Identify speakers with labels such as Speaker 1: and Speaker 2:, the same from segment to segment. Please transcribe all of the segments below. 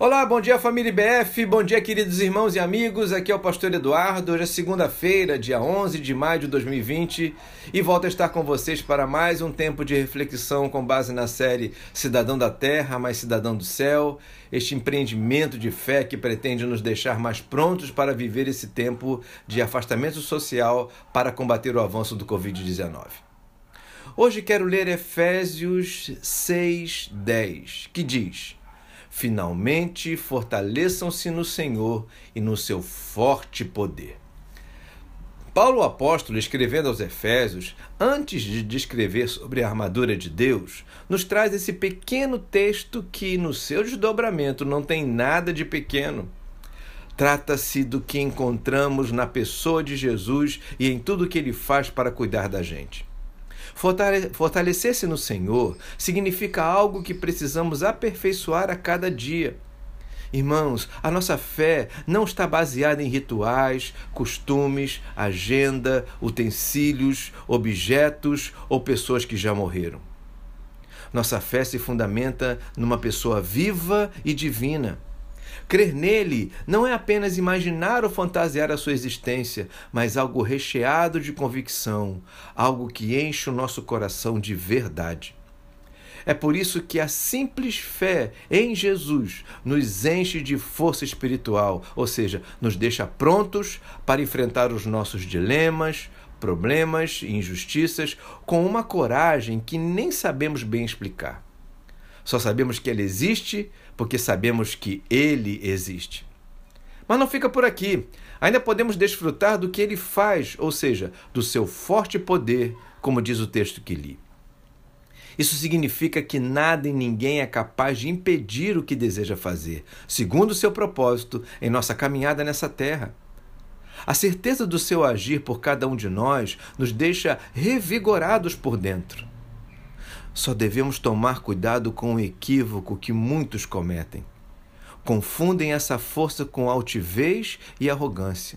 Speaker 1: Olá, bom dia família IBF, bom dia queridos irmãos e amigos, aqui é o pastor Eduardo, hoje é segunda-feira, dia 11 de maio de 2020 e volto a estar com vocês para mais um tempo de reflexão com base na série Cidadão da Terra, mais Cidadão do Céu, este empreendimento de fé que pretende nos deixar mais prontos para viver esse tempo de afastamento social para combater o avanço do Covid-19. Hoje quero ler Efésios 6, 10, que diz Finalmente, fortaleçam-se no Senhor e no seu forte poder. Paulo apóstolo, escrevendo aos Efésios, antes de descrever sobre a armadura de Deus, nos traz esse pequeno texto que, no seu desdobramento, não tem nada de pequeno. Trata-se do que encontramos na pessoa de Jesus e em tudo que ele faz para cuidar da gente. Fortalecer-se no Senhor significa algo que precisamos aperfeiçoar a cada dia. Irmãos, a nossa fé não está baseada em rituais, costumes, agenda, utensílios, objetos ou pessoas que já morreram. Nossa fé se fundamenta numa pessoa viva e divina Crer nele não é apenas imaginar ou fantasiar a sua existência, mas algo recheado de convicção, algo que enche o nosso coração de verdade. É por isso que a simples fé em Jesus nos enche de força espiritual, ou seja, nos deixa prontos para enfrentar os nossos dilemas, problemas e injustiças com uma coragem que nem sabemos bem explicar. Só sabemos que ela existe porque sabemos que ele existe. Mas não fica por aqui. Ainda podemos desfrutar do que ele faz, ou seja, do seu forte poder, como diz o texto que li. Isso significa que nada e ninguém é capaz de impedir o que deseja fazer, segundo o seu propósito, em nossa caminhada nessa terra. A certeza do seu agir por cada um de nós nos deixa revigorados por dentro. Só devemos tomar cuidado com o equívoco que muitos cometem. Confundem essa força com altivez e arrogância.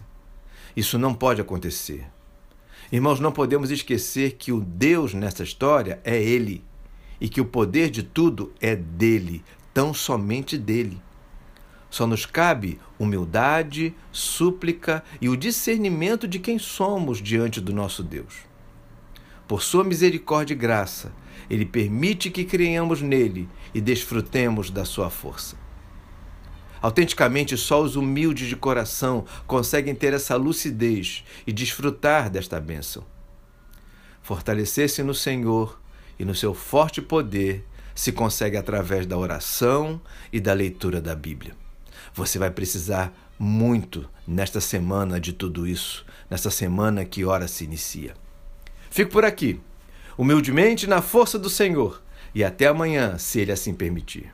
Speaker 1: Isso não pode acontecer. Irmãos, não podemos esquecer que o Deus nessa história é Ele e que o poder de tudo é dele, tão somente dele. Só nos cabe humildade, súplica e o discernimento de quem somos diante do nosso Deus. Por sua misericórdia e graça, ele permite que creiamos nele e desfrutemos da sua força. Autenticamente, só os humildes de coração conseguem ter essa lucidez e desfrutar desta bênção. Fortalecer-se no Senhor e no seu forte poder se consegue através da oração e da leitura da Bíblia. Você vai precisar muito nesta semana de tudo isso, nesta semana que ora se inicia. Fico por aqui, humildemente na força do Senhor, e até amanhã, se Ele assim permitir.